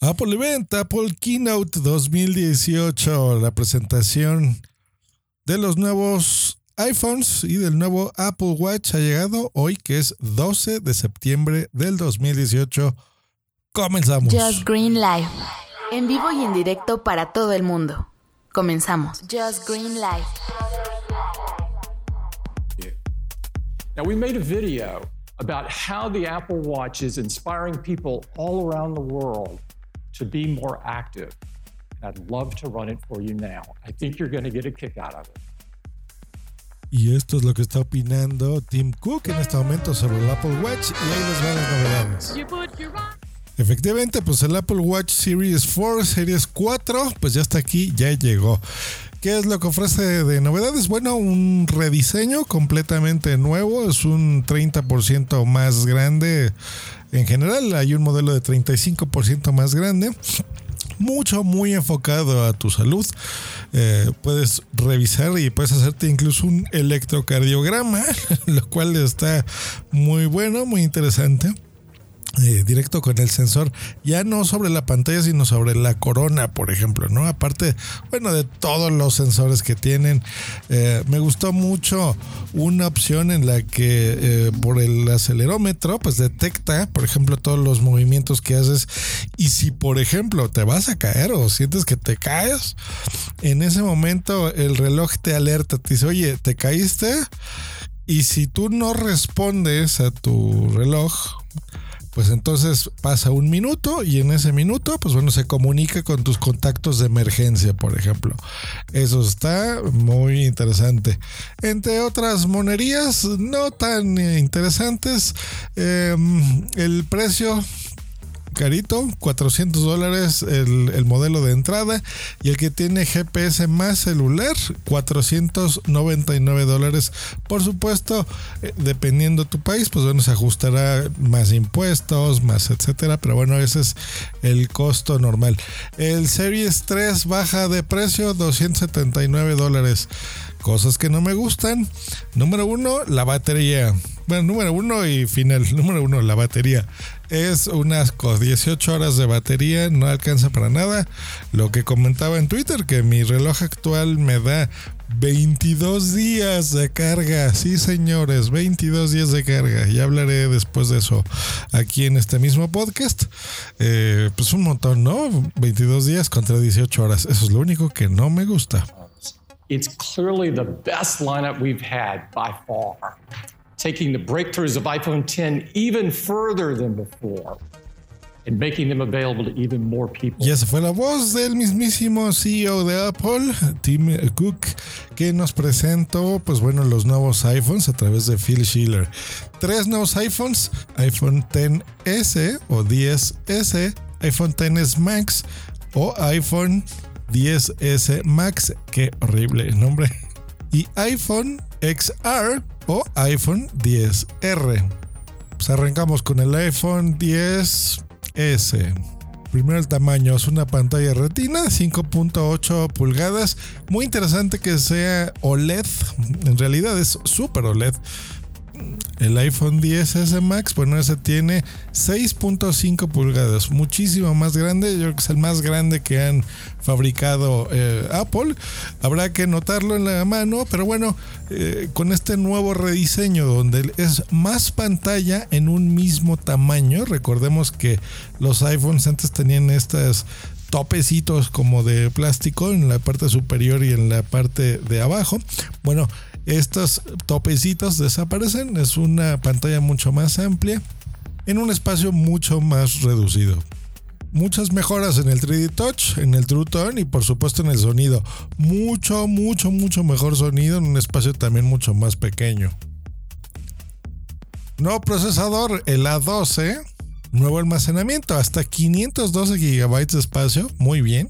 Apple Event, Apple Keynote 2018, la presentación de los nuevos iPhones y del nuevo Apple Watch ha llegado hoy, que es 12 de septiembre del 2018. Comenzamos. Just Green Live, en vivo y en directo para todo el mundo. Comenzamos. Just Green Live. Now, we made a video about how the Apple Watch is inspiring people all around the world to be more active. And I'd love to run it for you now. I think you're going to get a kick out of it. Y esto es lo que está opinando Tim Cook en este momento sobre el Apple Watch y ahí les van las novedades. Efectivamente, pues el Apple Watch Series 4, Series 4, pues ya está aquí, ya llegó. ¿Qué es lo que ofrece de novedades? Bueno, un rediseño completamente nuevo, es un 30% más grande en general, hay un modelo de 35% más grande mucho, muy enfocado a tu salud. Eh, puedes revisar y puedes hacerte incluso un electrocardiograma, lo cual está muy bueno, muy interesante. Eh, directo con el sensor, ya no sobre la pantalla, sino sobre la corona, por ejemplo, ¿no? Aparte, bueno, de todos los sensores que tienen, eh, me gustó mucho una opción en la que eh, por el acelerómetro, pues detecta, por ejemplo, todos los movimientos que haces y si, por ejemplo, te vas a caer o sientes que te caes, en ese momento el reloj te alerta, te dice, oye, te caíste. Y si tú no respondes a tu reloj, pues entonces pasa un minuto y en ese minuto, pues bueno, se comunica con tus contactos de emergencia, por ejemplo. Eso está muy interesante. Entre otras monerías no tan interesantes, em, el precio carito, 400 dólares el, modelo de entrada y el que tiene GPS más celular, 499 dólares. Por supuesto, eh, dependiendo de tu país, pues bueno, se ajustará más impuestos, más etcétera, pero bueno, ese es el costo normal. El Series 3 baja de precio, 279 dólares. Cosas que no me gustan. Número uno, la batería. Bueno, número uno y final. Número uno, la batería. Es unas 18 horas de batería, no alcanza para nada. Lo que comentaba en Twitter, que mi reloj actual me da 22 días de carga. Sí, señores, 22 días de carga. Ya hablaré después de eso aquí en este mismo podcast. Eh, pues un montón, ¿no? 22 días contra 18 horas. Eso es lo único que no me gusta. It's clearly the best lineup we've had by far, taking the breakthroughs of iPhone 10 even further than before. And making them available to even more people. Ya se fue la voz del mismísimo CEO de Apple, Tim Cook, que nos presentó, pues bueno, los nuevos iPhones a través de Phil Schiller. Tres nuevos iPhones, iPhone 10S o 10S, iPhone 10s Max o iPhone 10S Max, qué horrible nombre, y iPhone XR o iPhone 10R. Pues arrancamos con el iPhone 10S. Primero el tamaño, es una pantalla retina 5.8 pulgadas. Muy interesante que sea OLED. En realidad es super OLED. El iPhone 10S Max, bueno, ese tiene 6.5 pulgadas, muchísimo más grande. Yo creo que es el más grande que han fabricado eh, Apple. Habrá que notarlo en la mano, pero bueno, eh, con este nuevo rediseño donde es más pantalla en un mismo tamaño. Recordemos que los iPhones antes tenían estas topecitos como de plástico en la parte superior y en la parte de abajo. Bueno, estos topecitos desaparecen, es una pantalla mucho más amplia en un espacio mucho más reducido. Muchas mejoras en el 3D Touch, en el True Tone y por supuesto en el sonido. Mucho, mucho, mucho mejor sonido en un espacio también mucho más pequeño. Nuevo procesador, el A12. Nuevo almacenamiento, hasta 512 GB de espacio. Muy bien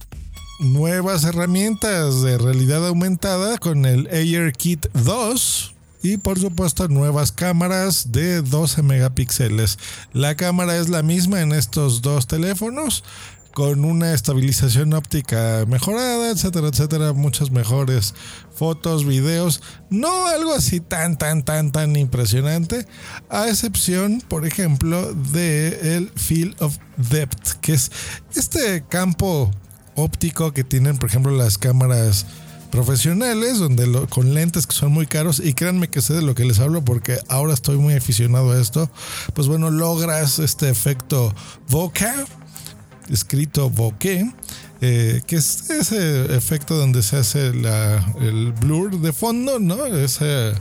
nuevas herramientas de realidad aumentada con el AirKit 2 y por supuesto nuevas cámaras de 12 megapíxeles. La cámara es la misma en estos dos teléfonos con una estabilización óptica mejorada, etcétera, etcétera, muchas mejores fotos, videos, no algo así tan, tan, tan, tan impresionante, a excepción, por ejemplo, de el Field of Depth, que es este campo óptico que tienen, por ejemplo, las cámaras profesionales, donde con lentes que son muy caros, y créanme que sé de lo que les hablo porque ahora estoy muy aficionado a esto, pues bueno, logras este efecto bokeh, escrito bokeh, eh, que es ese efecto donde se hace el blur de fondo, ¿no? Ese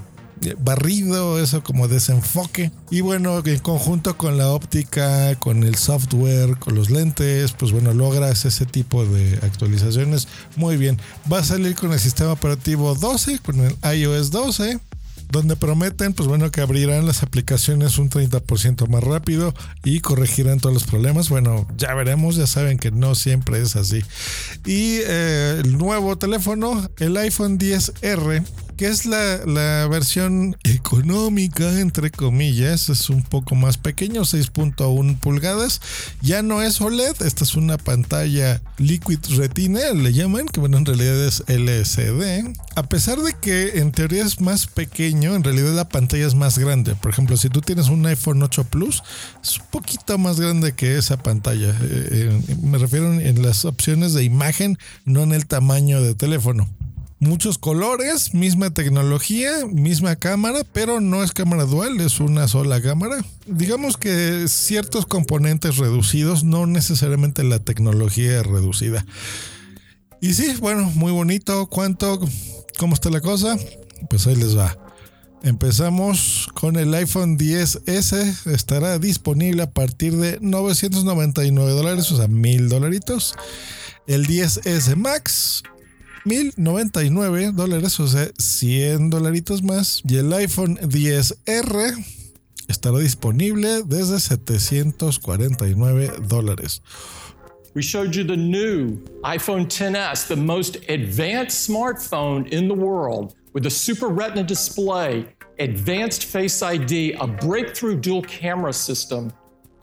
barrido, eso como desenfoque. Y bueno, en conjunto con la óptica, con el software, con los lentes, pues bueno, logras ese tipo de actualizaciones muy bien. Va a salir con el sistema operativo 12, con el iOS 12 donde prometen, pues bueno, que abrirán las aplicaciones un 30% más rápido y corregirán todos los problemas. Bueno, ya veremos, ya saben que no siempre es así. Y eh, el nuevo teléfono, el iPhone 10R, que es la, versión económica, entre comillas, es un poco más pequeño, 6.1 pulgadas. Ya no es OLED, esta es una pantalla Liquid Retina, le llaman, que bueno, en realidad es LCD. A pesar de que en teoría es más pequeño, en realidad la pantalla es más grande. Por ejemplo, si tú tienes un iPhone 8 Plus, es un poquito más grande que esa pantalla. Eh, eh, me refiero en las opciones de imagen, no en el tamaño de teléfono muchos colores, misma tecnología, misma cámara, pero no es cámara dual, es una sola cámara. Digamos que ciertos componentes reducidos, no necesariamente la tecnología reducida. Y sí, bueno, muy bonito. ¿Cuánto? ¿Cómo está la cosa? Pues ahí les va. Empezamos con el iPhone 10S. Estará disponible a partir de 999 dólares, o sea, mil dolaritos. El 10S Max 1099 dólares, o sea, 100 dolaritos más. Y el iPhone 10R estará disponible desde 749 dólares. We showed you the new iPhone 10s, the most advanced smartphone in the world with a super retina display, advanced face ID, a breakthrough dual camera system,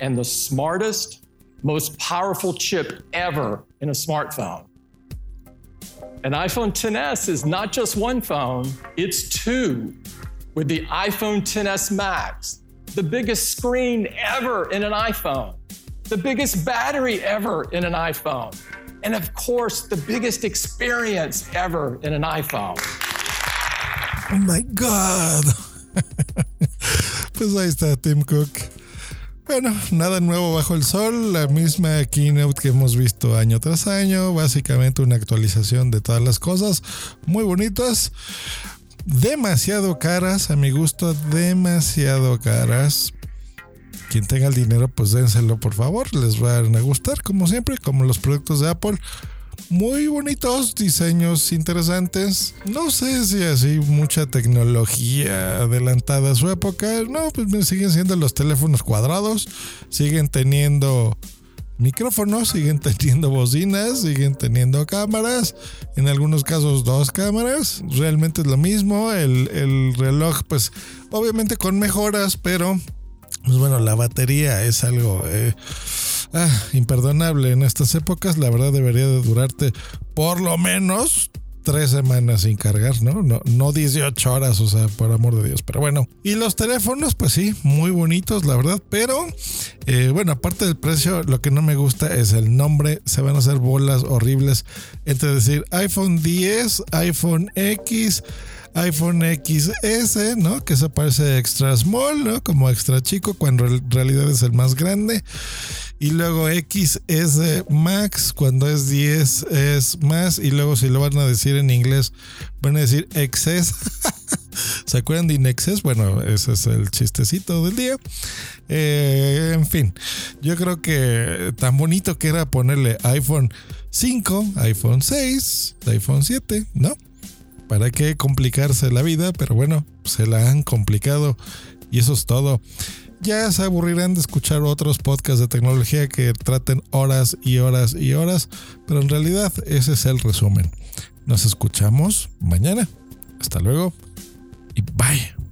and the smartest, most powerful chip ever in a smartphone. An iPhone 10s is not just one phone, it's two with the iPhone 10s Max, the biggest screen ever in an iPhone, the biggest battery ever in an iPhone, and of course, the biggest experience ever in an iPhone. Oh my God. ahí está Tim Cook. Bueno, nada nuevo bajo el sol, la misma keynote que hemos visto año tras año, básicamente una actualización de todas las cosas, muy bonitas, demasiado caras, a mi gusto, demasiado caras. Quien tenga el dinero, pues dénselo por favor, les van a gustar, como siempre, como los productos de Apple muy bonitos, diseños interesantes. No sé si así mucha tecnología adelantada a su época. No, pues siguen siendo los teléfonos cuadrados, siguen teniendo micrófonos, siguen teniendo bocinas, siguen teniendo cámaras, en algunos casos dos cámaras, realmente es lo mismo, el, reloj pues obviamente con mejoras, pero pues bueno, la batería es algo... Eh, ah, imperdonable en estas épocas. La verdad debería de durarte por lo menos tres semanas sin cargar, ¿no? ¿no? No 18 horas, o sea, por amor de Dios. Pero bueno, y los teléfonos, pues sí, muy bonitos, la verdad. Pero, eh, bueno, aparte del precio, lo que no me gusta es el nombre. Se van a hacer bolas horribles entre decir iPhone 10, iPhone X iPhone XS, ¿no? Que se parece extra small, ¿no? Como extra chico, cuando en realidad es el más grande. Y luego XS Max, cuando es 10 es más. Y luego si lo van a decir en inglés, van a decir XS. ¿Se acuerdan de Inexes? Bueno, ese es el chistecito del día. Eh, en fin, yo creo que tan bonito que era ponerle iPhone 5, iPhone 6, iPhone 7, ¿no? ¿Para qué complicarse la vida? Pero bueno, se la han complicado y eso es todo. Ya se aburrirán de escuchar otros podcasts de tecnología que traten horas y horas y horas, pero en realidad ese es el resumen. Nos escuchamos mañana. Hasta luego y bye.